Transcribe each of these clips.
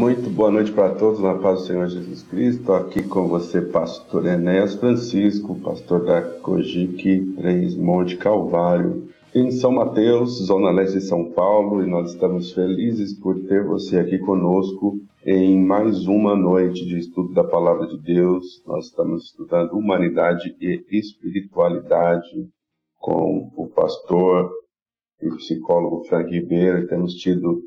Muito boa noite para todos, na paz do Senhor Jesus Cristo. Estou aqui com você, pastor Enéas Francisco, pastor da Cojique 3 Monte Calvário, em São Mateus, Zona Leste de São Paulo, e nós estamos felizes por ter você aqui conosco em mais uma noite de estudo da Palavra de Deus. Nós estamos estudando humanidade e espiritualidade com o pastor e psicólogo Frank Ribeiro. Temos tido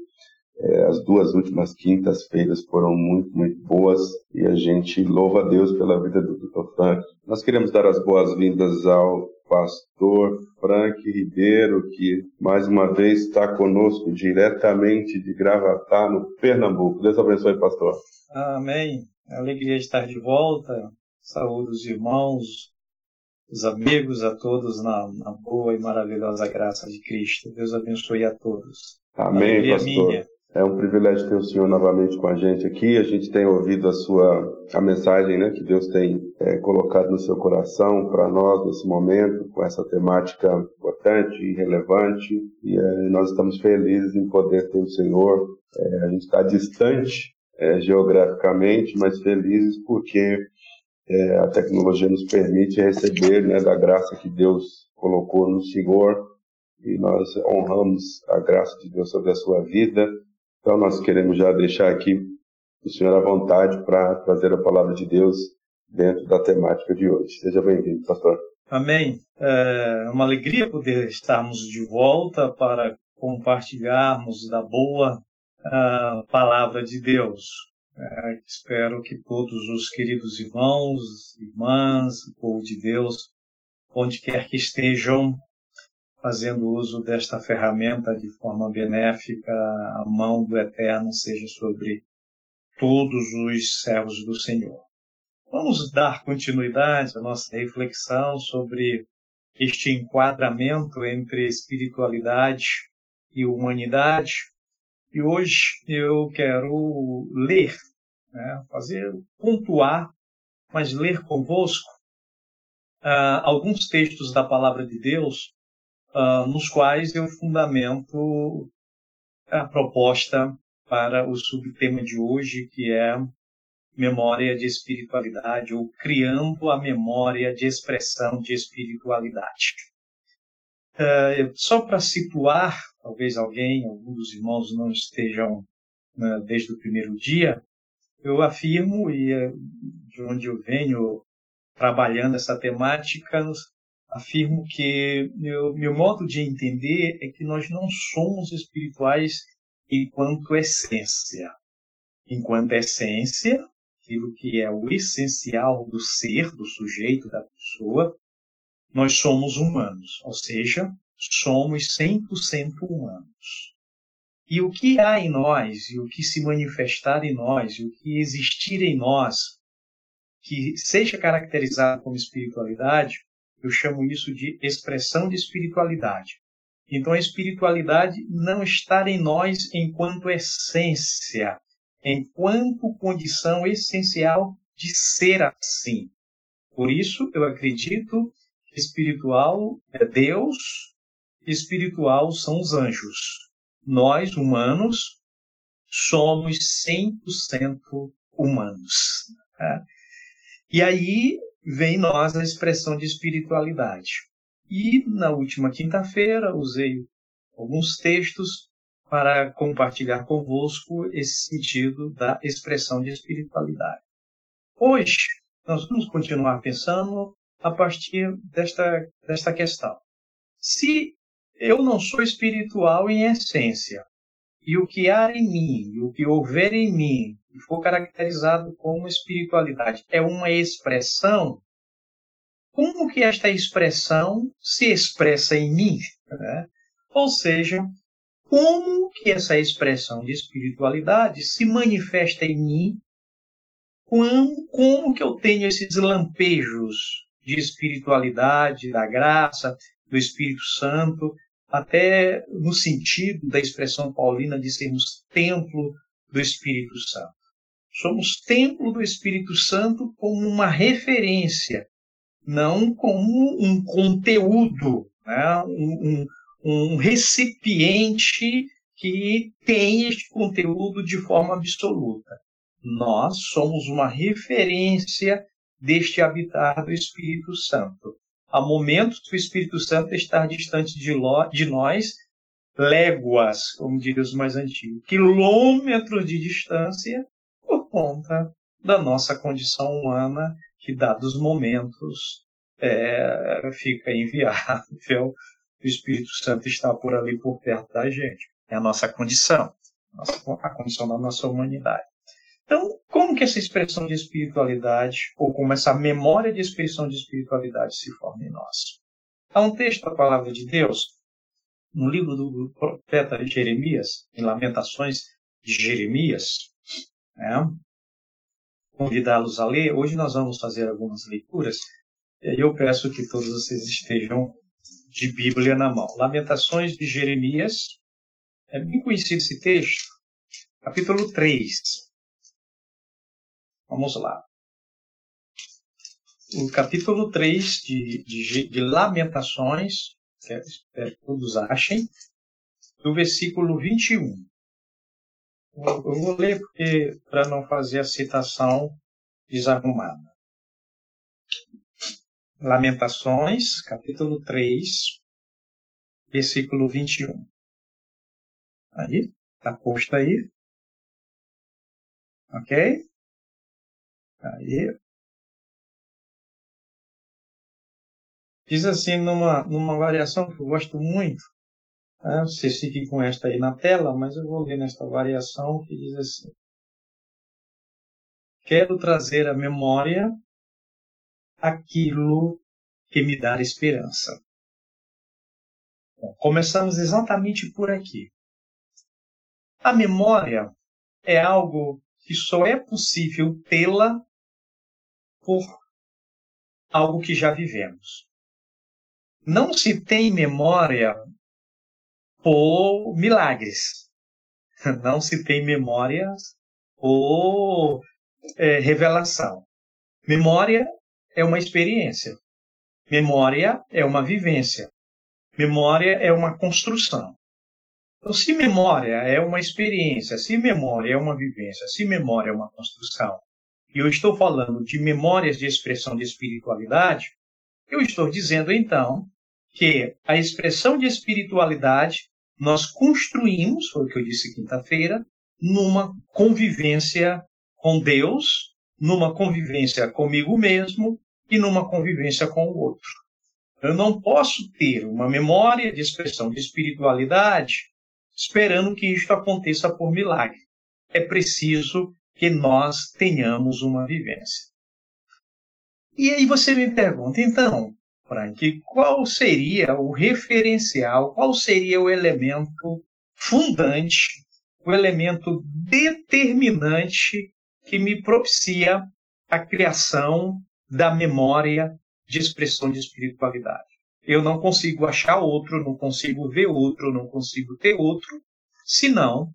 as duas últimas quintas-feiras foram muito, muito boas e a gente louva a Deus pela vida do Dr. Frank. Nós queremos dar as boas-vindas ao pastor Frank Ribeiro, que mais uma vez está conosco diretamente de Gravatá, no Pernambuco. Deus abençoe, pastor. Amém. Alegria de estar de volta. Saúde os irmãos, os amigos, a todos na, na boa e maravilhosa graça de Cristo. Deus abençoe a todos. Amém, Alegria pastor. Minha. É um privilégio ter o senhor novamente com a gente aqui. A gente tem ouvido a sua a mensagem, né, que Deus tem é, colocado no seu coração para nós nesse momento, com essa temática importante e relevante. E é, nós estamos felizes em poder ter o senhor. É, a gente está distante é, geograficamente, mas felizes porque é, a tecnologia nos permite receber né, da graça que Deus colocou no Senhor e nós honramos a graça de Deus sobre a sua vida então, nós queremos já deixar aqui o senhor à vontade para trazer a palavra de Deus dentro da temática de hoje. Seja bem-vindo, pastor. Amém. É uma alegria poder estarmos de volta para compartilharmos da boa uh, palavra de Deus. É, espero que todos os queridos irmãos, irmãs, povo de Deus, onde quer que estejam, fazendo uso desta ferramenta de forma benéfica, a mão do Eterno seja sobre todos os servos do Senhor. Vamos dar continuidade à nossa reflexão sobre este enquadramento entre espiritualidade e humanidade. E hoje eu quero ler, né, fazer, pontuar, mas ler convosco uh, alguns textos da Palavra de Deus uh, nos quais eu fundamento a proposta para o subtema de hoje, que é memória de espiritualidade, ou criando a memória de expressão de espiritualidade. Uh, só para situar, talvez alguém, algum dos irmãos não estejam uh, desde o primeiro dia, eu afirmo, e uh, de onde eu venho trabalhando essa temática, afirmo que meu, meu modo de entender é que nós não somos espirituais enquanto essência. Enquanto essência, aquilo que é o essencial do ser, do sujeito, da pessoa, nós somos humanos, ou seja, somos 100% humanos. E o que há em nós, e o que se manifestar em nós, e o que existir em nós, que seja caracterizado como espiritualidade, eu chamo isso de expressão de espiritualidade. Então, a espiritualidade não está em nós enquanto essência, enquanto condição essencial de ser assim. Por isso, eu acredito que espiritual é Deus, espiritual são os anjos. Nós, humanos, somos 100% humanos. Tá? E aí vem em nós a expressão de espiritualidade. E na última quinta-feira usei alguns textos para compartilhar convosco esse sentido da expressão de espiritualidade. Hoje, nós vamos continuar pensando a partir desta, desta questão. Se eu não sou espiritual em essência, e o que há em mim, o que houver em mim, e for caracterizado como espiritualidade, é uma expressão, como que esta expressão se expressa em mim? Né? Ou seja, como que essa expressão de espiritualidade se manifesta em mim, como, como que eu tenho esses lampejos de espiritualidade, da graça, do Espírito Santo, até no sentido da expressão paulina de sermos templo do Espírito Santo. Somos templo do Espírito Santo como uma referência, não como um conteúdo, né? um, um, um recipiente que tem este conteúdo de forma absoluta. Nós somos uma referência deste habitar do Espírito Santo. Há momentos que o Espírito Santo está distante de, de nós, léguas, como diriam os mais antigos, quilômetros de distância, conta da nossa condição humana, que, dados momentos, é, fica inviável. O Espírito Santo está por ali, por perto da gente. É a nossa condição, a condição da nossa humanidade. Então, como que essa expressão de espiritualidade, ou como essa memória de expressão de espiritualidade se forma em nós? Há um texto da palavra de Deus, no livro do profeta Jeremias, em Lamentações de Jeremias, né? convidá-los a ler. Hoje nós vamos fazer algumas leituras, e eu peço que todos vocês estejam de Bíblia na mão. Lamentações de Jeremias, é bem conhecido esse texto, capítulo 3. Vamos lá. O capítulo 3 de, de, de Lamentações, espero que todos achem, do versículo 21. Eu vou ler porque para não fazer a citação desarrumada. Lamentações, capítulo 3, versículo 21. Aí, está posto aí. Ok? Aí. Diz assim, numa, numa variação que eu gosto muito, né? vocês fiquem com esta aí na tela, mas eu vou ler nesta variação que diz assim: Quero trazer à memória aquilo que me dá esperança. Bom, começamos exatamente por aqui. A memória é algo que só é possível tê-la por algo que já vivemos. Não se tem memória por milagres. Não se tem memórias por é, revelação. Memória é uma experiência. Memória é uma vivência. Memória é uma construção. Então, se memória é uma experiência, se memória é uma vivência, se memória é uma construção, e eu estou falando de memórias de expressão de espiritualidade, eu estou dizendo então que a expressão de espiritualidade nós construímos, foi o que eu disse quinta-feira, numa convivência com Deus, numa convivência comigo mesmo e numa convivência com o outro. Eu não posso ter uma memória de expressão de espiritualidade esperando que isto aconteça por milagre. É preciso que nós tenhamos uma vivência. E aí você me pergunta, então, Frank, qual seria o referencial, qual seria o elemento fundante, o elemento determinante que me propicia a criação da memória de expressão de espiritualidade? Eu não consigo achar outro, não consigo ver outro, não consigo ter outro, senão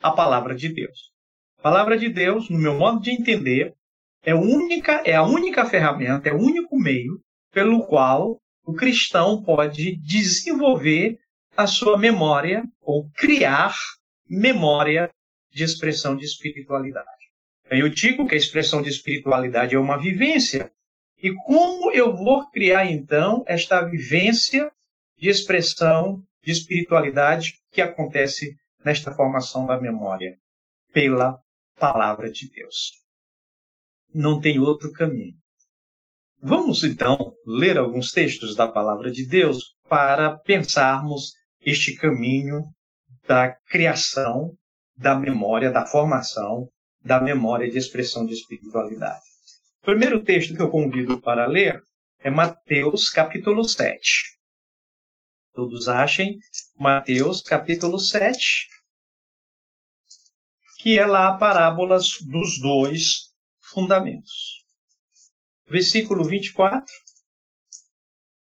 a palavra de Deus. A palavra de Deus, no meu modo de entender, é, única, é a única ferramenta, é o único meio pelo qual o cristão pode desenvolver a sua memória ou criar memória de expressão de espiritualidade. Eu digo que a expressão de espiritualidade é uma vivência. E como eu vou criar então esta vivência de expressão de espiritualidade que acontece nesta formação da memória? Pela palavra de Deus. Não tem outro caminho. Vamos então ler alguns textos da palavra de Deus para pensarmos este caminho da criação da memória, da formação da memória de expressão de espiritualidade. O primeiro texto que eu convido para ler é Mateus capítulo 7. Todos achem Mateus capítulo 7, que é lá a parábola dos dois fundamentos. Versículo 24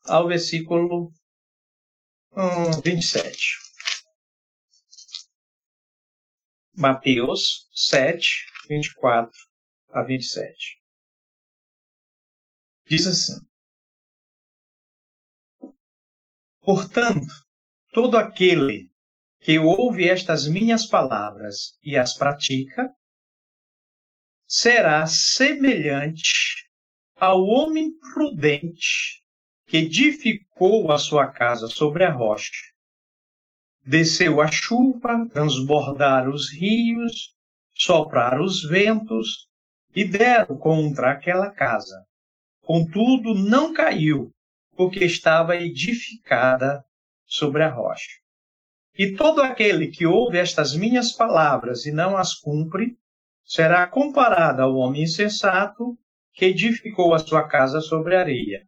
ao versículo 27. Mateus 7, 24 a 27. Diz assim: Portanto, todo aquele que ouve estas minhas palavras e as pratica, será semelhante ao homem prudente que edificou a sua casa sobre a rocha. Desceu a chuva, transbordar os rios, soprar os ventos e deram contra aquela casa. Contudo, não caiu, porque estava edificada sobre a rocha. E todo aquele que ouve estas minhas palavras e não as cumpre, será comparado ao homem insensato que edificou a sua casa sobre areia.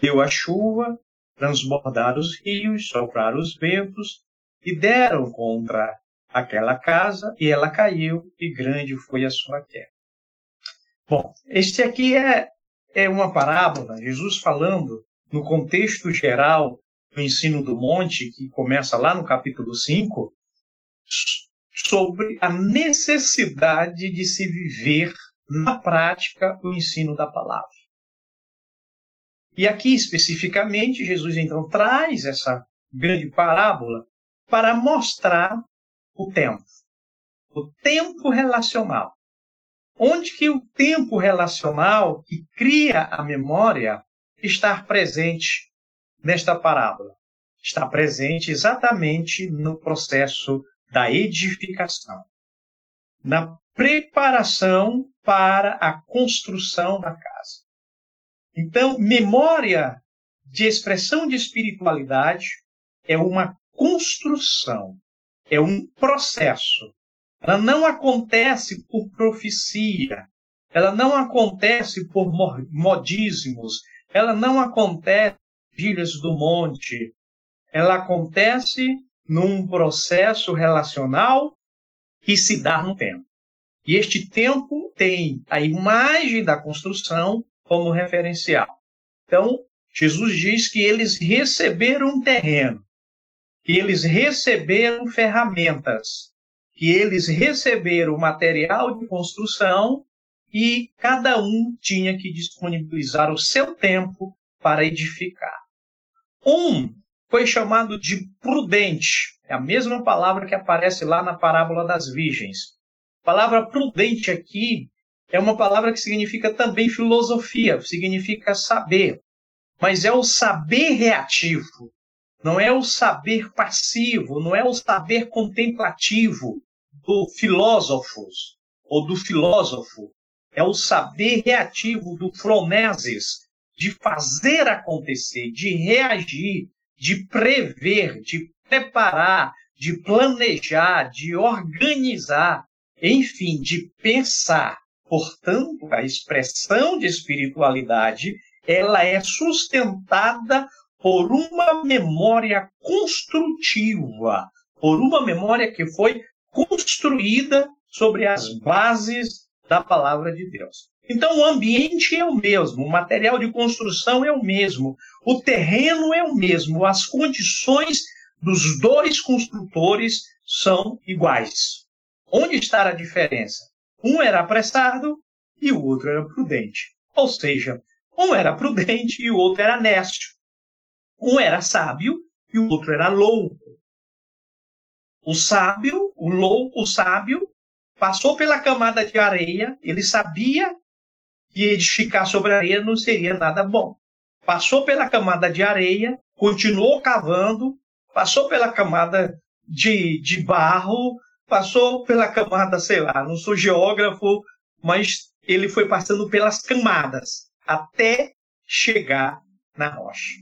Deu a chuva, transbordar os rios, soprar os ventos, e deram contra aquela casa, e ela caiu, e grande foi a sua queda. Bom, este aqui é, é uma parábola, Jesus falando no contexto geral do ensino do monte, que começa lá no capítulo 5, sobre a necessidade de se viver na prática o ensino da palavra. E aqui especificamente, Jesus então traz essa grande parábola para mostrar o tempo, o tempo relacional. Onde que o tempo relacional que cria a memória está presente nesta parábola? Está presente exatamente no processo da edificação, na preparação para a construção da casa. Então, memória de expressão de espiritualidade é uma construção, é um processo. Ela não acontece por profecia, ela não acontece por modismos, ela não acontece filhas do monte, ela acontece num processo relacional que se dá no tempo. E este tempo tem a imagem da construção como referencial. Então, Jesus diz que eles receberam terreno, que eles receberam ferramentas, que eles receberam material de construção e cada um tinha que disponibilizar o seu tempo para edificar. Um foi chamado de prudente. É a mesma palavra que aparece lá na parábola das virgens. Palavra prudente aqui é uma palavra que significa também filosofia, significa saber. Mas é o saber reativo, não é o saber passivo, não é o saber contemplativo do filósofos ou do filósofo. É o saber reativo do phronesis, de fazer acontecer, de reagir, de prever, de preparar, de planejar, de organizar, enfim, de pensar. Portanto, a expressão de espiritualidade, ela é sustentada por uma memória construtiva, por uma memória que foi construída sobre as bases da palavra de Deus. Então, o ambiente é o mesmo, o material de construção é o mesmo, o terreno é o mesmo, as condições dos dois construtores são iguais. Onde está a diferença? Um era apressado e o outro era prudente. Ou seja, um era prudente e o outro era nécio. Um era sábio e o outro era louco. O sábio, o louco, o sábio, passou pela camada de areia, ele sabia que edificar sobre a areia não seria nada bom. Passou pela camada de areia, continuou cavando, passou pela camada de, de barro, passou pela camada, sei lá, não sou geógrafo, mas ele foi passando pelas camadas até chegar na rocha.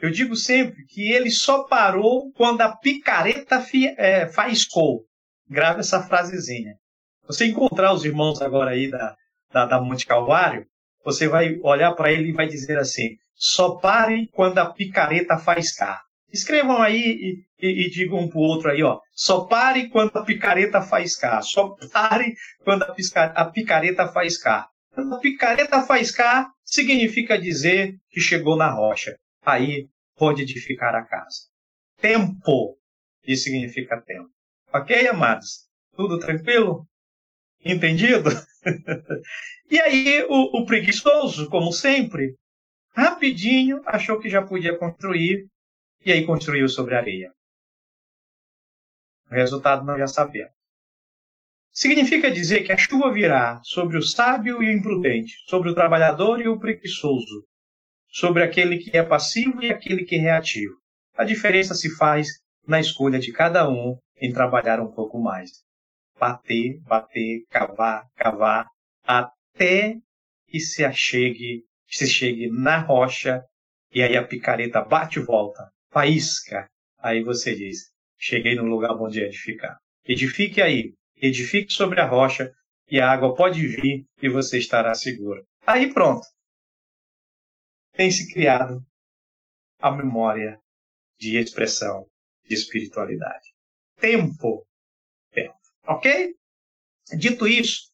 Eu digo sempre que ele só parou quando a picareta é, faiscou. Grave essa frasezinha. Você encontrar os irmãos agora aí da, da, da Monte Calvário, você vai olhar para ele e vai dizer assim: só pare quando a picareta faz cá. Escrevam aí e, e, e digam um para o outro aí, ó. Só pare quando a picareta faz cá. Só pare quando a, pisca, a picareta faz cá. Quando a picareta faz cá, significa dizer que chegou na rocha. Aí pode edificar a casa. Tempo. Isso significa tempo. Ok, amados? Tudo tranquilo? Entendido? e aí o, o preguiçoso, como sempre, rapidinho achou que já podia construir e aí construiu sobre areia. O resultado nós já sabemos. Significa dizer que a chuva virá sobre o sábio e o imprudente, sobre o trabalhador e o preguiçoso, sobre aquele que é passivo e aquele que é reativo. A diferença se faz na escolha de cada um em trabalhar um pouco mais. Bater, bater, cavar, cavar, até que se achegue, se chegue na rocha, e aí a picareta bate e volta, faísca. Aí você diz, cheguei no lugar bom de edificar. Edifique aí, edifique sobre a rocha, e a água pode vir e você estará seguro. Aí pronto. Tem se criado a memória de expressão de espiritualidade. Tempo. Tempo. Ok? Dito isso,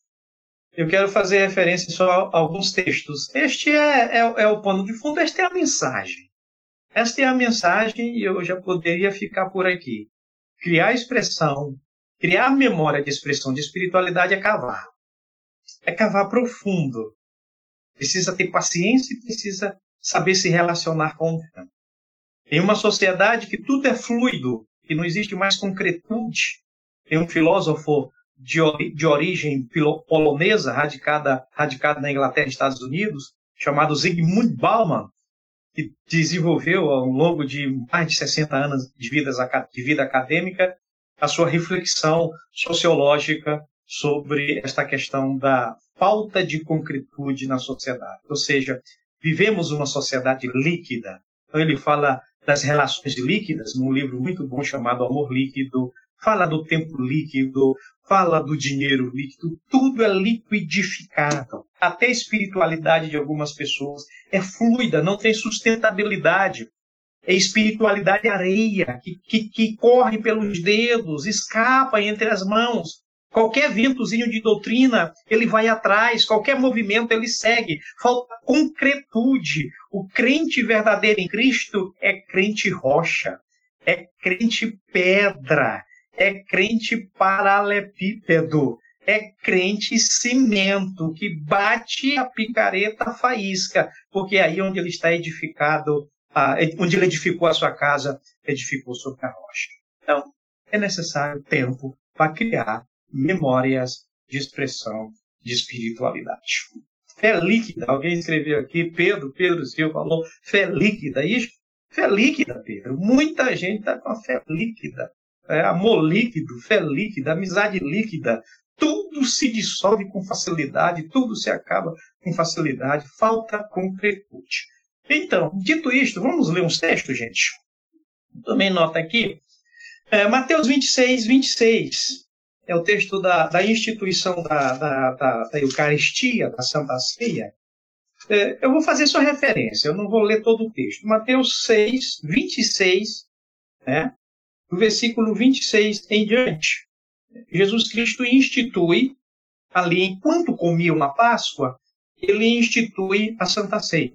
eu quero fazer referência só a alguns textos. Este é, é, é o pano de fundo, esta é a mensagem. Esta é a mensagem e eu já poderia ficar por aqui. Criar expressão, criar memória de expressão de espiritualidade é cavar. É cavar profundo. Precisa ter paciência e precisa saber se relacionar com o tempo. Em uma sociedade que tudo é fluido, que não existe mais concretude, tem um filósofo de, de origem polonesa, radicada, radicado na Inglaterra e Estados Unidos, chamado Zygmunt Bauman, que desenvolveu ao longo de mais de 60 anos de, de vida acadêmica a sua reflexão sociológica sobre esta questão da falta de concretude na sociedade. Ou seja, vivemos uma sociedade líquida. Então ele fala das relações líquidas num livro muito bom chamado Amor Líquido, fala do tempo líquido, fala do dinheiro líquido, tudo é liquidificado. Até a espiritualidade de algumas pessoas é fluida, não tem sustentabilidade. É espiritualidade areia, que, que, que corre pelos dedos, escapa entre as mãos. Qualquer ventozinho de doutrina, ele vai atrás, qualquer movimento ele segue. Falta concretude. O crente verdadeiro em Cristo é crente rocha, é crente pedra, é crente paralepípedo, é crente cimento, que bate a picareta faísca, porque é aí onde ele está edificado, onde ele edificou a sua casa, edificou sobre a rocha. Então, é necessário tempo para criar memórias de expressão de espiritualidade. Fé líquida, alguém escreveu aqui, Pedro, Pedro Silva falou, fé líquida. Isso, fé líquida, Pedro. Muita gente está com a fé líquida é, amor líquido, fé líquida, amizade líquida, tudo se dissolve com facilidade, tudo se acaba com facilidade, falta concretude. Então, dito isto, vamos ler uns textos, gente. Também nota aqui, é, Mateus 26, 26, é o texto da, da instituição da, da, da, da Eucaristia, da Santa Ceia. É, eu vou fazer sua referência, eu não vou ler todo o texto. Mateus 6, 26, né? Do versículo 26 em diante. Jesus Cristo institui, ali enquanto comiam a Páscoa, ele institui a Santa Ceia.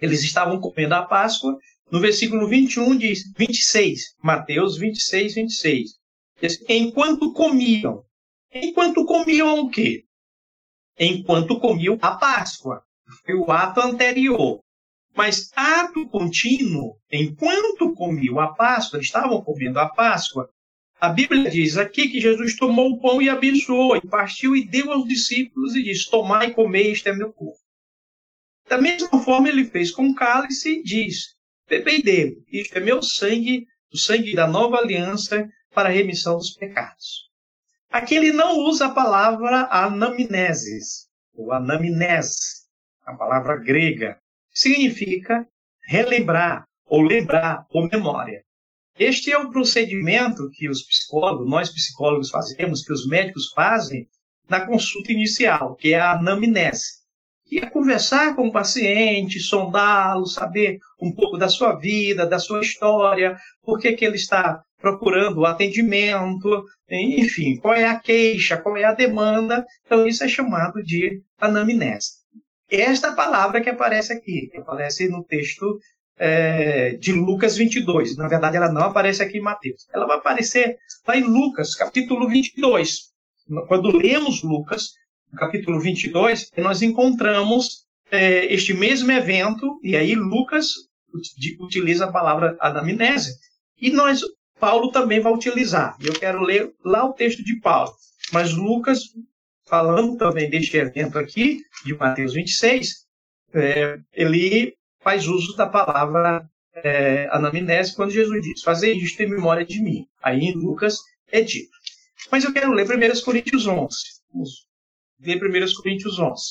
Eles estavam comendo a Páscoa, no versículo 21 diz, 26, Mateus 26, 26. Diz, enquanto comiam. Enquanto comiam o quê? Enquanto comiam a Páscoa. Foi o ato anterior. Mas ato contínuo, enquanto comiam a Páscoa, estavam comendo a Páscoa, a Bíblia diz aqui que Jesus tomou o pão e abençoou, e partiu e deu aos discípulos e disse: Tomai e comei, este é meu corpo. Da mesma forma, ele fez com o cálice e diz: Bebei dele, isto é meu sangue, o sangue da nova aliança para a remissão dos pecados. Aqui ele não usa a palavra anamneses, ou anamnese, a palavra grega, significa relembrar, ou lembrar, ou memória. Este é o procedimento que os psicólogos, nós psicólogos fazemos, que os médicos fazem na consulta inicial, que é a anamnese. Que é conversar com o paciente, sondá-lo, saber um pouco da sua vida, da sua história, por que, que ele está procurando o atendimento, enfim, qual é a queixa, qual é a demanda. Então, isso é chamado de anamnese esta palavra que aparece aqui, que aparece no texto é, de Lucas 22. Na verdade, ela não aparece aqui em Mateus. Ela vai aparecer lá em Lucas, capítulo 22. Quando lemos Lucas, capítulo 22, nós encontramos é, este mesmo evento, e aí Lucas utiliza a palavra anamnese. E nós Paulo também vai utilizar. Eu quero ler lá o texto de Paulo. Mas Lucas, falando também deste evento aqui, de Mateus 26, é, ele faz uso da palavra é, anamnese quando Jesus diz: Fazer isto em memória de mim. Aí em Lucas é dito. Mas eu quero ler 1 Coríntios 11. Vamos ler 1 Coríntios 11.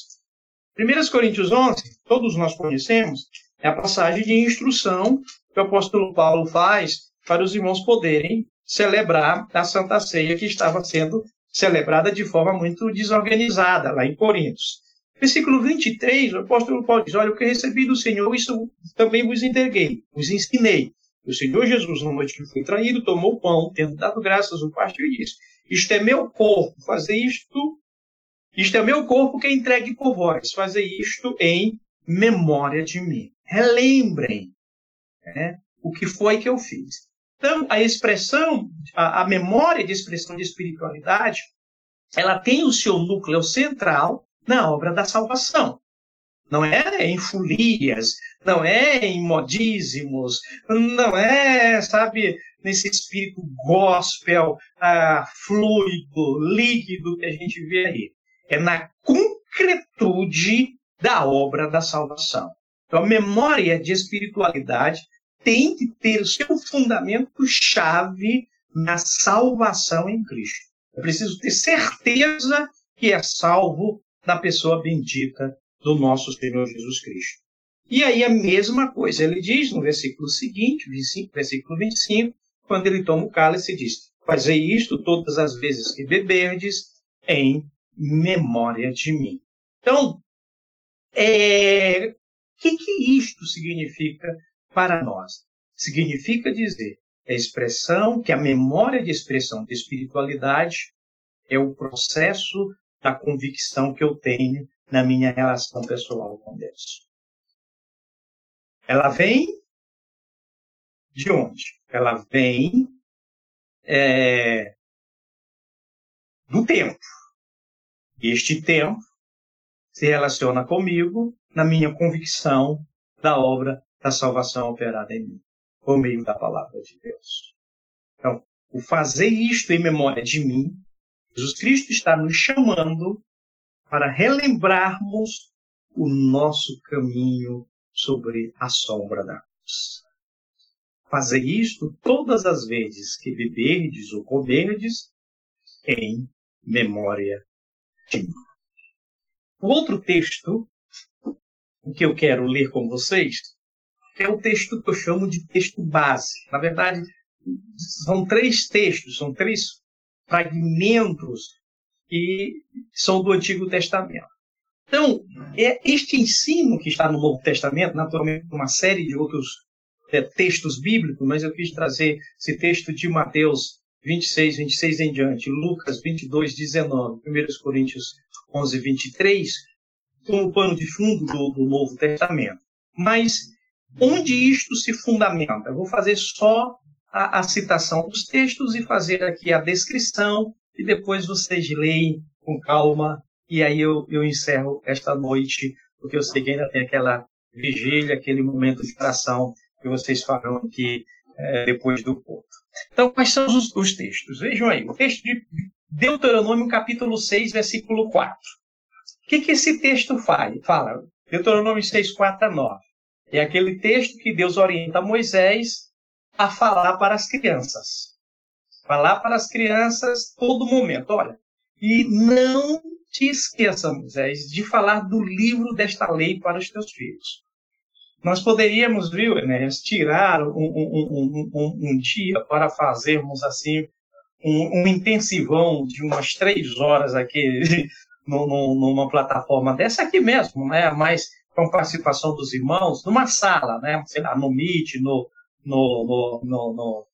1 Coríntios 11, todos nós conhecemos, é a passagem de instrução que o apóstolo Paulo faz para os irmãos poderem celebrar a Santa Ceia que estava sendo celebrada de forma muito desorganizada lá em Coríntios. Versículo 23, o apóstolo Paulo diz: Olha, o que recebi do Senhor, isso também vos entreguei, vos ensinei. O Senhor Jesus, na noite que foi traído, tomou o pão, tendo dado graças, o partiu e disse: Isto é meu corpo, fazer isto. Isto é meu corpo que é entregue por vós, fazer isto em memória de mim. Relembrem né, o que foi que eu fiz. Então, a expressão, a, a memória de expressão de espiritualidade, ela tem o seu núcleo central na obra da salvação. Não é em folias, não é em modíssimos, não é, sabe, nesse espírito gospel, ah, fluido, líquido que a gente vê aí. É na concretude da obra da salvação. Então, a memória de espiritualidade tem que ter o seu fundamento chave na salvação em Cristo. Eu preciso ter certeza que é salvo na pessoa bendita do nosso Senhor Jesus Cristo. E aí a mesma coisa, ele diz no versículo seguinte, versículo 25, quando ele toma o cálice, diz: Fazei isto todas as vezes que beberdes, em memória de mim. Então, é, o que, que isto significa para nós? Significa dizer a expressão, que a memória de expressão de espiritualidade é o processo da convicção que eu tenho na minha relação pessoal com Deus. Ela vem de onde? Ela vem é, do tempo. Este tempo se relaciona comigo na minha convicção da obra da salvação operada em mim, por meio da palavra de Deus. Então, o fazer isto em memória de mim, Jesus Cristo está nos chamando para relembrarmos o nosso caminho sobre a sombra da cruz. Fazer isto todas as vezes que beberdes ou comerdes em memória de mim. O outro texto que eu quero ler com vocês é o texto que eu chamo de texto base. Na verdade, são três textos, são três fragmentos que são do Antigo Testamento. Então, é este ensino que está no Novo Testamento, naturalmente uma série de outros é, textos bíblicos, mas eu quis trazer esse texto de Mateus 26, 26 em diante, Lucas 22, 19, 1 Coríntios 11, 23, como pano de fundo do, do Novo Testamento. Mas onde isto se fundamenta? Eu vou fazer só a, a, citação dos textos e fazer aqui a descrição, e depois vocês leem com calma, e aí eu, eu encerro esta noite, porque eu sei que ainda tem aquela vigília, aquele momento de oração que vocês farão aqui é, depois do culto. Então, quais são os, os, textos? Vejam aí, o texto de Deuteronômio, capítulo 6, versículo 4. O que, que esse texto? Fala, Deuteronômio 6, 4 a 9. É aquele texto que Deus orienta Moisés a falar para as crianças. Falar para as crianças todo momento. Olha, e não te esqueça, Moisés, de falar do livro desta lei para os teus filhos. Nós poderíamos, viu, Enéas, tirar um, um, um, um, dia para fazermos assim um, intensivão de umas três horas aqui numa plataforma dessa aqui mesmo, né? Mas com participação dos irmãos, numa sala, né? Sei lá, no Meet, no, no, no, no,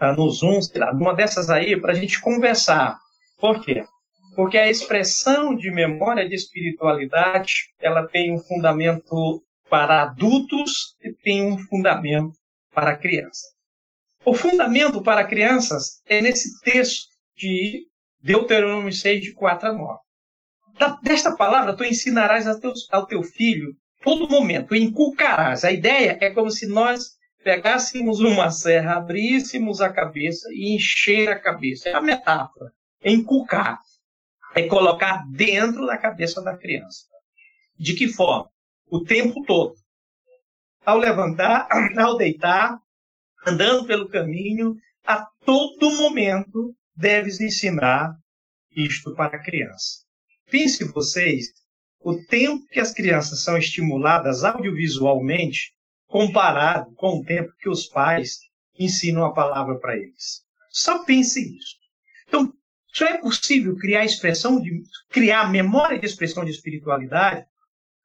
no, no Zoom, sei lá, numa dessas aí, para a gente conversar. Por quê? Porque a expressão de memória de espiritualidade, ela tem um fundamento para adultos e tem um fundamento para crianças. O fundamento para crianças é nesse texto de Deuteronômio 6, de 4 a 9 desta palavra, tu ensinarás ao teu, ao teu filho todo momento, inculcarás. A ideia é como se nós pegássemos uma serra, abríssemos a cabeça e encher a cabeça. É a metáfora. Encucar. É colocar dentro da cabeça da criança. De que forma? O tempo todo. Ao levantar, ao deitar, andando pelo caminho, a todo momento deves ensinar isto para a criança. Pense vocês, o tempo que as crianças são estimuladas audiovisualmente comparado com o tempo que os pais ensinam a palavra para eles. Só pense nisso. Então, só é possível criar expressão de criar memória de expressão de espiritualidade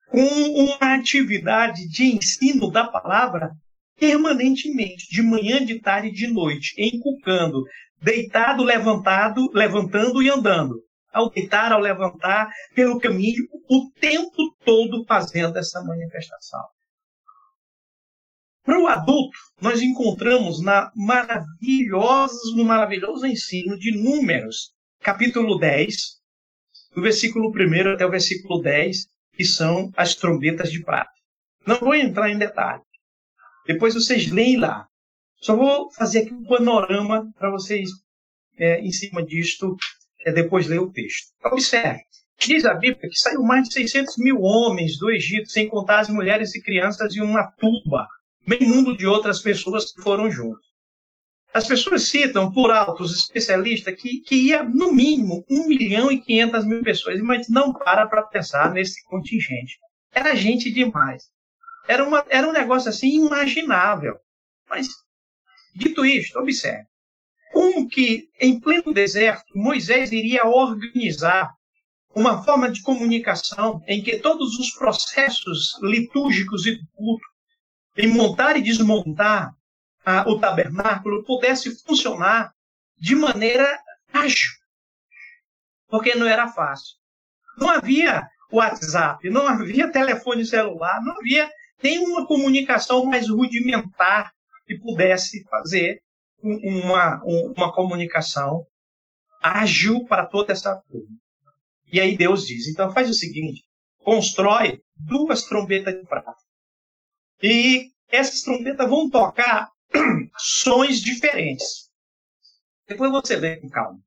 com uma atividade de ensino da palavra permanentemente, de manhã, de tarde e de noite, encucando, deitado, levantado, levantando e andando. Ao deitar, ao levantar, pelo caminho, o tempo todo fazendo essa manifestação. Para o adulto, nós encontramos na maravilhosa, no maravilhoso ensino de Números, capítulo 10, do versículo 1 até o versículo 10, que são as trombetas de prata. Não vou entrar em detalhe. Depois vocês leem lá. Só vou fazer aqui um panorama para vocês, é, em cima disto, é, depois ler o texto. Observe. Diz a Bíblia que saiu mais de 600 mil homens do Egito, sem contar as mulheres e crianças, e uma turba bem mundo de outras pessoas que foram juntos. As pessoas citam por alto os especialistas que, que ia, no mínimo, 1 milhão e 500 mil pessoas, mas não para para pensar nesse contingente. Era gente demais. Era, uma, era um negócio assim imaginável. Mas, dito isto, observe. Como que, em pleno deserto, Moisés iria organizar uma forma de comunicação em que todos os processos litúrgicos e do culto em montar e desmontar o tabernáculo pudesse funcionar de maneira ágil. Porque não era fácil. Não havia WhatsApp, não havia telefone celular, não havia nenhuma comunicação mais rudimentar que pudesse fazer uma, uma comunicação ágil para toda essa turma. E aí Deus diz: então faz o seguinte, constrói duas trombetas de prata. E essas trompetas vão tocar sons diferentes. Depois você vê com calma.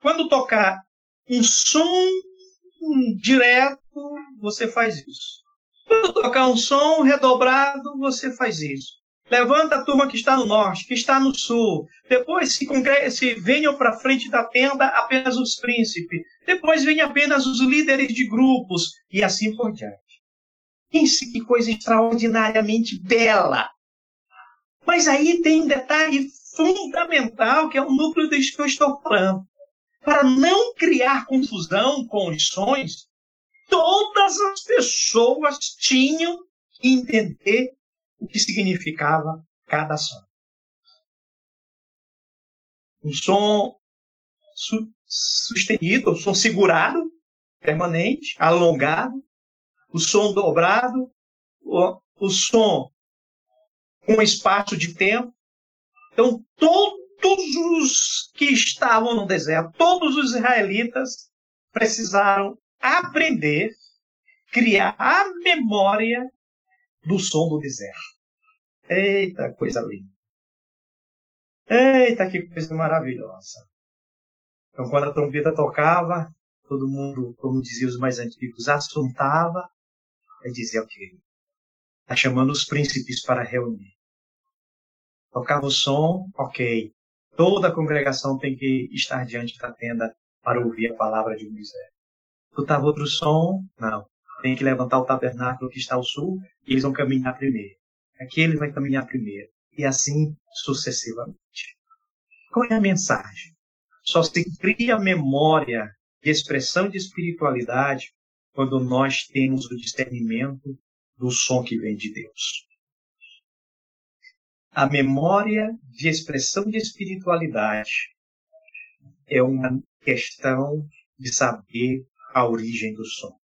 Quando tocar um som direto, você faz isso. Quando tocar um som redobrado, você faz isso. Levanta a turma que está no norte, que está no sul. Depois se, se venham para frente da tenda apenas os príncipes. Depois vem apenas os líderes de grupos e assim por diante. Pense que coisa extraordinariamente bela. Mas aí tem um detalhe fundamental, que é o núcleo disso que eu estou falando. Para não criar confusão com os sons, todas as pessoas tinham que entender o que significava cada som. Um som sustenido, um som segurado, permanente, alongado, o som dobrado, o, o som com espaço de tempo. Então, todos os que estavam no deserto, todos os israelitas, precisaram aprender, criar a memória do som do deserto. Eita, coisa linda. Eita, que coisa maravilhosa. Então, quando a trombeta tocava, todo mundo, como diziam os mais antigos, assuntava é dizer, ok, está chamando os príncipes para reunir. Tocava o som, ok, toda a congregação tem que estar diante da tenda para ouvir a palavra de Moisés. Escutava outro som, não, tem que levantar o tabernáculo que está ao sul e eles vão caminhar primeiro. Aquele vai caminhar primeiro. E assim sucessivamente. Qual é a mensagem? Só se cria memória de expressão de espiritualidade quando nós temos o discernimento do som que vem de Deus. A memória de expressão de espiritualidade é uma questão de saber a origem do som,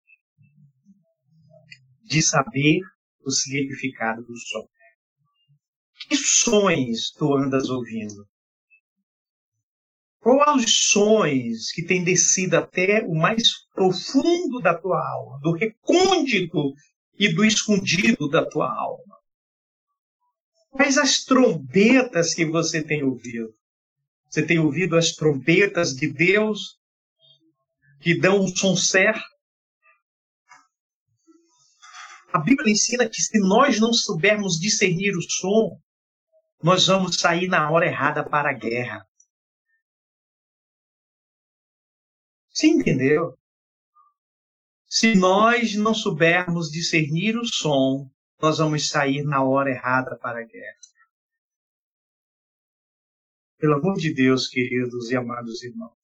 de saber o significado do som. Que sons tu andas ouvindo? Quais os sons que têm descido até o mais profundo da tua alma, do recôndito e do escondido da tua alma? Quais as trombetas que você tem ouvido? Você tem ouvido as trombetas de Deus que dão um som certo? A Bíblia ensina que se nós não soubermos discernir o som, nós vamos sair na hora errada para a guerra. Você entendeu? Se nós não soubermos discernir o som, nós vamos sair na hora errada para a guerra. Pelo amor de Deus, queridos e amados irmãos,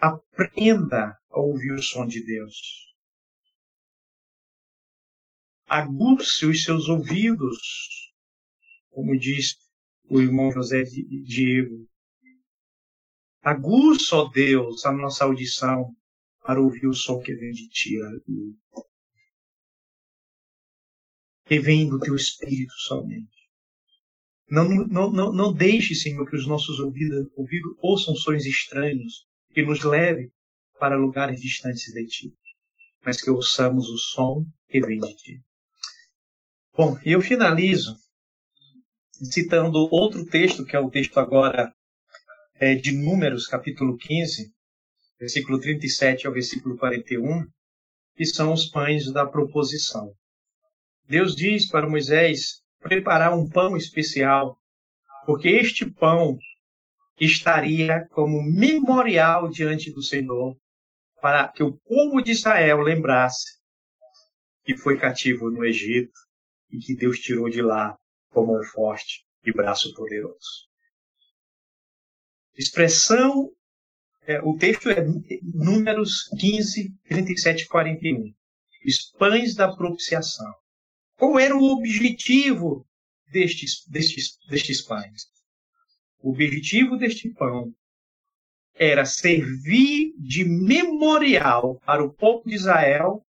aprenda a ouvir o som de Deus. Aguce os seus ouvidos, como diz o irmão José Diego. Aguça, ó Deus, a nossa audição para ouvir o som que vem de ti, que vem do teu espírito somente. Não, não, não, não deixe, Senhor, que os nossos ouvidos, ouvidos ouçam sons estranhos que nos leve para lugares distantes de ti, mas que ouçamos o som que vem de ti. Bom, eu finalizo citando outro texto, que é o texto agora é, de Números, capítulo 15, versículo 37 ao versículo 41, que são os pães da proposição. Deus diz para Moisés preparar um pão especial, porque este pão estaria como memorial diante do Senhor, para que o povo de Israel lembrasse que foi cativo no Egito e que Deus tirou de lá com mão forte e braço poderoso. Expressão é, o texto é Números 15, 37 e 41. Os pães da propiciação. Qual era o objetivo destes, destes, destes pães? O objetivo deste pão era servir de memorial para o povo de Israel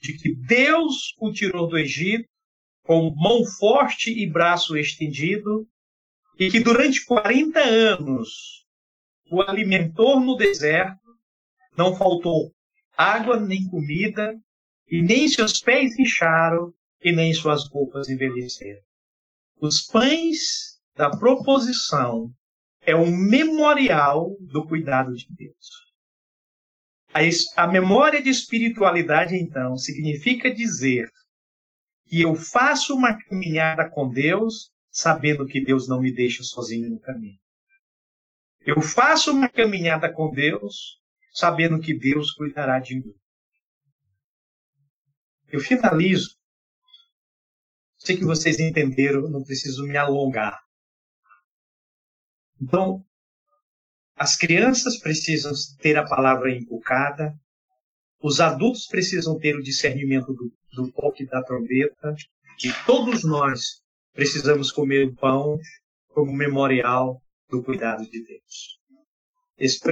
de que Deus o tirou do Egito com mão forte e braço estendido e que durante 40 anos o alimentou no deserto, não faltou água nem comida, e nem seus pés incharam, e nem suas roupas envelheceram. Os pães da proposição é um memorial do cuidado de Deus. A, memória de espiritualidade, então, significa dizer que eu faço uma caminhada com Deus, sabendo que Deus não me deixa sozinho no caminho. Eu faço uma caminhada com Deus, sabendo que Deus cuidará de mim. Eu finalizo. Sei que vocês entenderam, não preciso me alongar. Então, as crianças precisam ter a palavra inculcada, os adultos precisam ter o discernimento do, do toque da trombeta, e todos nós precisamos comer o pão como memorial do cuidado de Deus.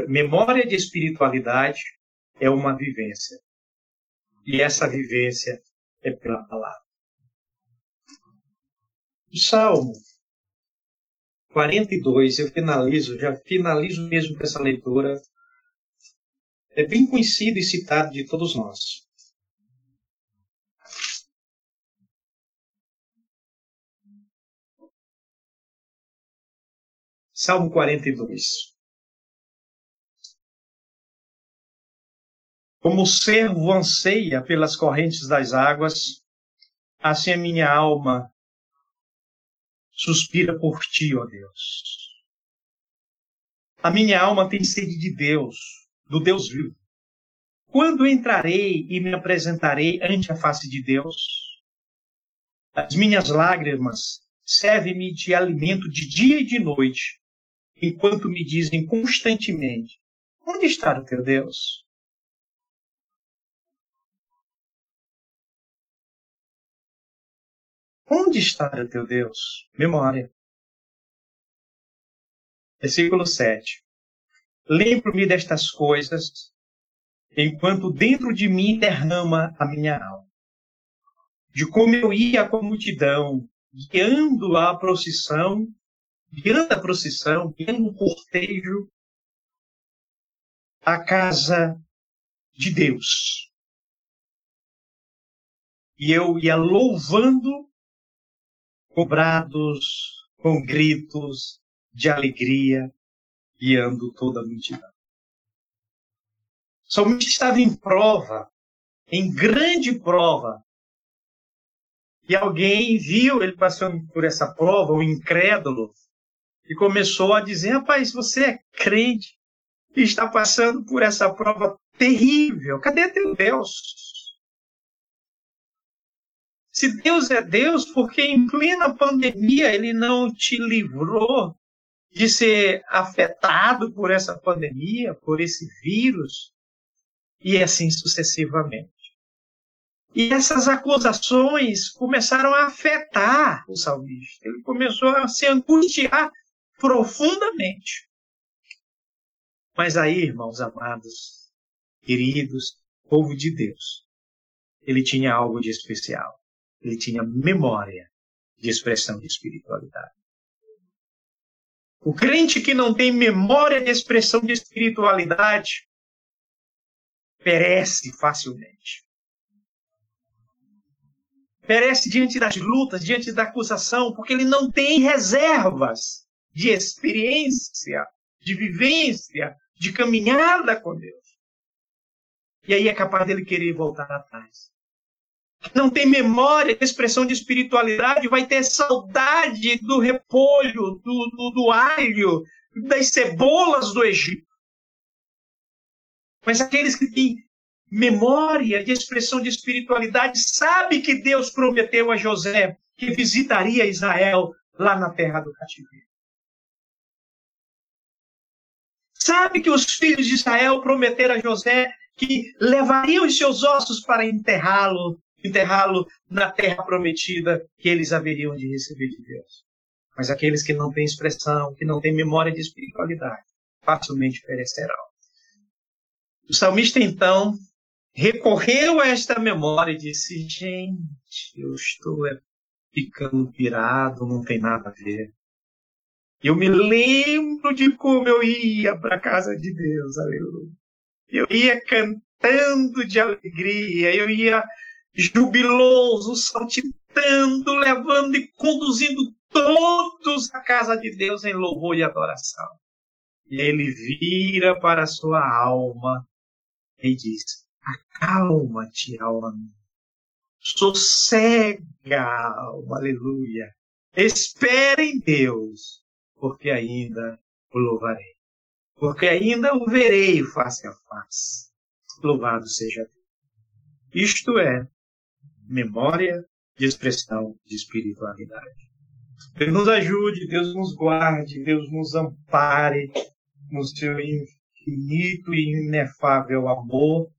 memória de espiritualidade é uma vivência. E essa vivência é pela palavra. O Salmo 42, eu finalizo, já finalizo mesmo com essa leitura. É bem conhecido e citado de todos nós. Salmo 42. Como o servo anseia pelas correntes das águas, assim a minha alma suspira por ti, ó Deus. A minha alma tem sede de Deus, do Deus vivo. Quando entrarei e me apresentarei ante a face de Deus? As minhas lágrimas servem-me de alimento de dia e de noite, enquanto me dizem constantemente: Onde está o teu Deus? Onde está o teu Deus? Memória. Versículo 7. Lembro-me destas coisas, enquanto dentro de mim derrama a minha alma. De como eu ia com a multidão, guiando a procissão guiando a procissão, guiando o cortejo à casa de Deus. E eu ia louvando com brados, com gritos de alegria, guiando toda a multidão. Salmista estava em prova, em grande prova. E alguém viu ele passando por essa prova, o incrédulo, e começou a dizer: Rapaz, você é crente e está passando por essa prova terrível. Cadê teu Deus? Se Deus é Deus, porque em plena pandemia ele não te livrou de ser afetado por essa pandemia, por esse vírus, e assim sucessivamente. E essas acusações começaram a afetar o salmista. Ele começou a se angustiar profundamente. Mas aí, irmãos amados, queridos, povo de Deus, ele tinha algo de especial ele tinha memória de expressão de espiritualidade. O crente que não tem memória de expressão de espiritualidade perece facilmente. Perece diante das lutas, diante da acusação, porque ele não tem reservas de experiência, de vivência, de caminhada com Deus. E aí é capaz dele querer voltar atrás não tem memória, expressão de espiritualidade, vai ter saudade do repolho, do, do, do alho, das cebolas do Egito. Mas aqueles que têm memória de expressão de espiritualidade, sabe que Deus prometeu a José que visitaria Israel lá na terra do cativeiro. Sabe que os filhos de Israel prometeram a José que levariam os seus ossos para enterrá-lo enterrá-lo na terra prometida que eles haveriam de receber de Deus. Mas aqueles que não têm expressão, que não têm memória de espiritualidade, facilmente perecerão. O salmista, então, recorreu a esta memória e disse: Gente, eu estou ficando pirado, não tem nada a ver. Eu me lembro de como eu ia para a casa de Deus, aleluia. Eu ia cantando de alegria, eu ia jubiloso, saltitando, levando e conduzindo todos à casa de Deus em louvor e adoração. E ele vira para a sua alma e diz: Acalma-te, alma minha. Sossega, aleluia. Espera em Deus, porque ainda o louvarei. Porque ainda o verei face a face. Louvado seja Deus. Isto é memória de expressão de espiritualidade. Deus nos ajude, Deus nos guarde, Deus nos ampare no seu infinito e inefável amor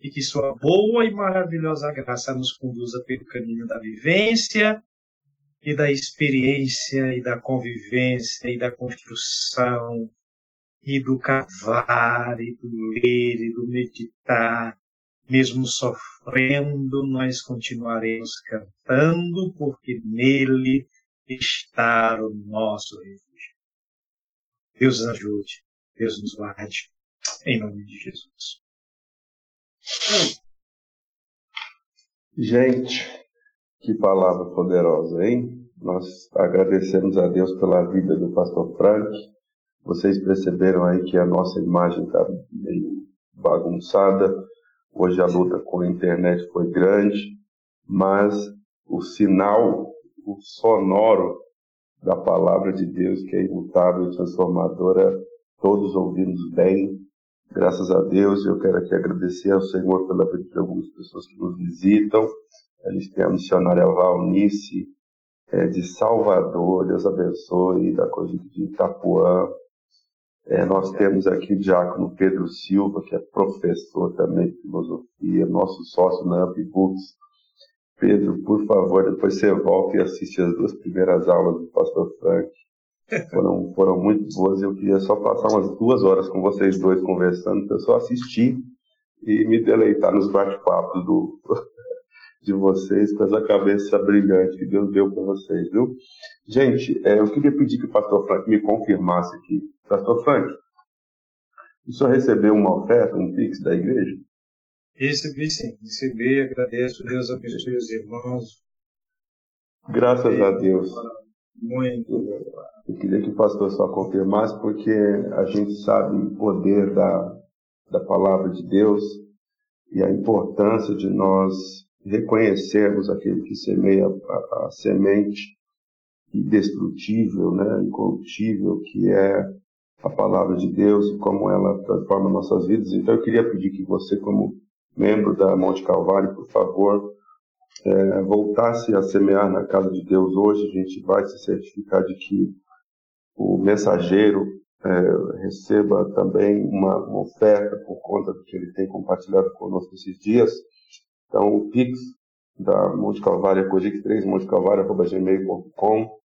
e que sua boa e maravilhosa graça nos conduza pelo caminho da vivência e da experiência e da convivência e da construção e do cavar e do ler e do meditar mesmo sofrendo, nós continuaremos cantando, porque nele está o nosso refúgio. Deus nos ajude, Deus nos guarde, em nome de Jesus. Gente, que palavra poderosa, hein? Nós agradecemos a Deus pela vida do pastor Frank. Vocês perceberam aí que a nossa imagem está meio bagunçada Hoje a luta com a internet foi grande, mas o sinal, o sonoro da palavra de Deus, que é imutável e transformadora, todos ouvimos bem. Graças a Deus, eu quero aqui agradecer ao Senhor pela vida de algumas pessoas que nos visitam. A gente tem a missionária Valnice, é, de Salvador, Deus abençoe, da coisa de Itapuã, é, nós temos aqui o diácono Pedro Silva, que é professor também de filosofia, nosso sócio na Ambibooks. Pedro, por favor, depois você volta e assiste as duas primeiras aulas do pastor Frank. Foram, foram muito boas. Eu queria só passar umas duas horas com vocês dois conversando, para eu só assistir e me deleitar nos bate-papos do, de vocês com essa cabeça brilhante que Deus deu para vocês, viu? Gente, é, eu queria pedir que o pastor Frank me confirmasse aqui Pastor Frank, o senhor recebeu uma oferta, um pix da igreja? Recebi sim, recebi, agradeço, Deus abençoe os irmãos. Graças a Deus. Muito. Eu queria que o pastor só confirmasse, porque a gente sabe o poder da, da palavra de Deus e a importância de nós reconhecermos aquele que semeia a, a semente indestrutível, né, incorruptível, que é a palavra de Deus como ela transforma nossas vidas. Então eu queria pedir que você, como membro da Monte Calvário, por favor, é, voltasse a semear na casa de Deus hoje. A gente vai se certificar de que o mensageiro é, receba também uma, uma, oferta por conta do que ele tem compartilhado conosco esses dias. Então, o Pix da Monte Calvário é cogic3 montecalvário.gmail.com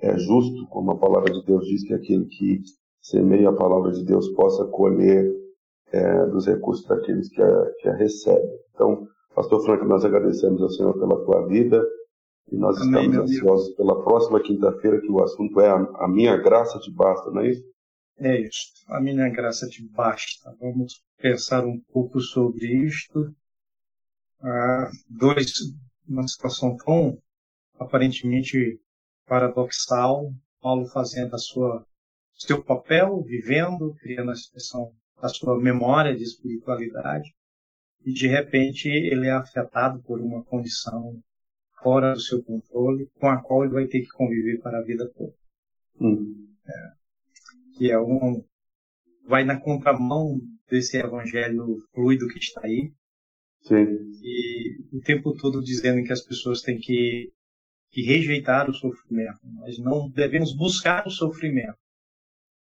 é justo, como a palavra de Deus diz, que aquele que semeia a palavra de Deus possa colher é, dos recursos daqueles que a, que a recebem. Então, Pastor Frank, nós agradecemos ao Senhor pela tua vida e nós Amém, estamos ansiosos pela próxima quinta-feira, que o assunto é a, a, minha graça te basta, não é isso? É isso, a minha graça te basta. Vamos pensar um pouco sobre isto. Ah, dois, uma situação tão aparentemente paradoxal, Paulo fazendo a sua seu papel, vivendo, criando a expressão da sua memória de espiritualidade, e de repente ele é afetado por uma condição fora do seu controle, com a qual ele vai ter que conviver para a vida toda. Hum. É, que é um vai na contramão desse evangelho fluido que está aí. Sim. E o tempo todo dizendo que as pessoas têm que, que rejeitar o sofrimento. Nós não devemos buscar o sofrimento,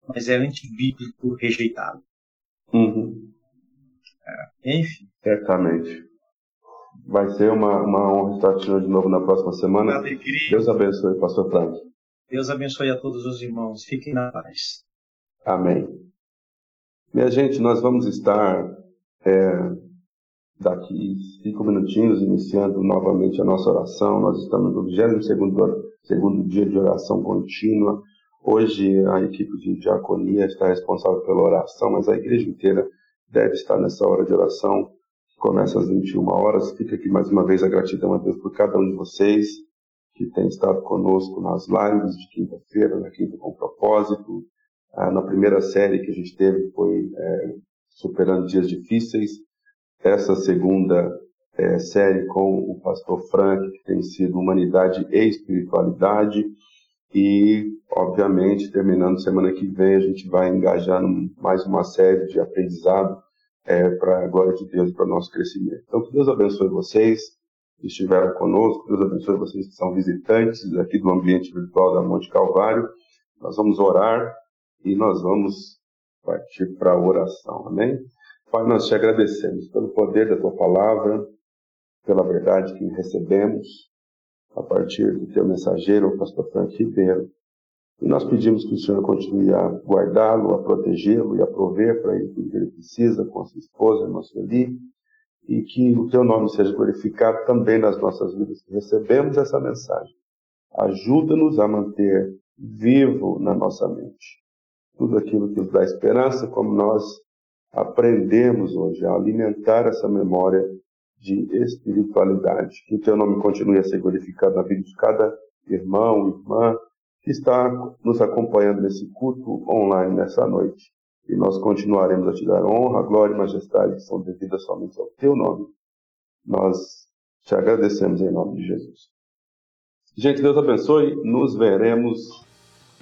mas é antibíblico rejeitá-lo. Uhum. É, enfim. Certamente. Vai ser uma, uma honra estar te de novo na próxima semana. Alegria. Deus abençoe, Pastor Frank. Deus abençoe a todos os irmãos. Fiquem na paz. Amém. Minha gente, nós vamos estar é, daqui cinco minutinhos iniciando novamente a nossa oração. Nós estamos no 22 segundo dia de oração contínua. Hoje a equipe de diaconia está responsável pela oração, mas a igreja inteira deve estar nessa hora de oração, que começa às 21 horas. Fica aqui mais uma vez a gratidão a Deus por cada um de vocês que tem estado conosco nas lives de quinta-feira, na Quinta com Propósito. Ah, na primeira série que a gente teve foi é, Superando Dias Difíceis. Essa segunda é, série com o pastor Frank, que tem sido Humanidade e Espiritualidade. E, obviamente, terminando semana que vem, a gente vai engajar mais uma série de aprendizado é, para a glória de Deus, para o nosso crescimento. Então, que Deus abençoe vocês que estiveram conosco, Deus abençoe vocês que são visitantes aqui do ambiente virtual da Monte Calvário. Nós vamos orar e nós vamos partir para a oração, amém? Pai, nós te agradecemos pelo poder da tua palavra, pela verdade que recebemos, a partir do teu mensageiro, o pastor Frank Ribeiro. E nós pedimos que o Senhor continue a guardá-lo, a protegê-lo e a prover para ele tudo que ele precisa, com a sua esposa, irmã Sueli, e que o teu nome seja glorificado também nas nossas vidas. Recebemos essa mensagem. Ajuda-nos a manter vivo na nossa mente tudo aquilo que nos dá esperança, como nós aprendemos hoje a alimentar essa memória de espiritualidade. Que o teu nome continue a ser glorificado na vida de cada irmão, irmã que está nos acompanhando nesse culto online nessa noite. E nós continuaremos a te dar honra, glória e majestade que são devidas somente ao teu nome. Nós te agradecemos em nome de Jesus. Gente, Deus abençoe. Nos veremos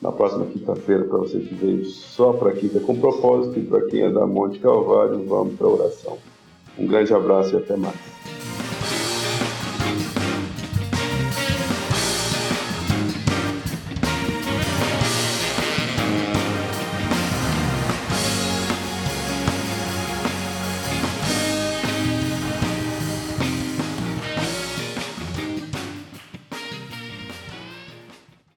na próxima quinta-feira para você que veio só para Quinta com propósito e para quem é da Monte Calvário, vamos para a oração. Um grande abraço e até mais.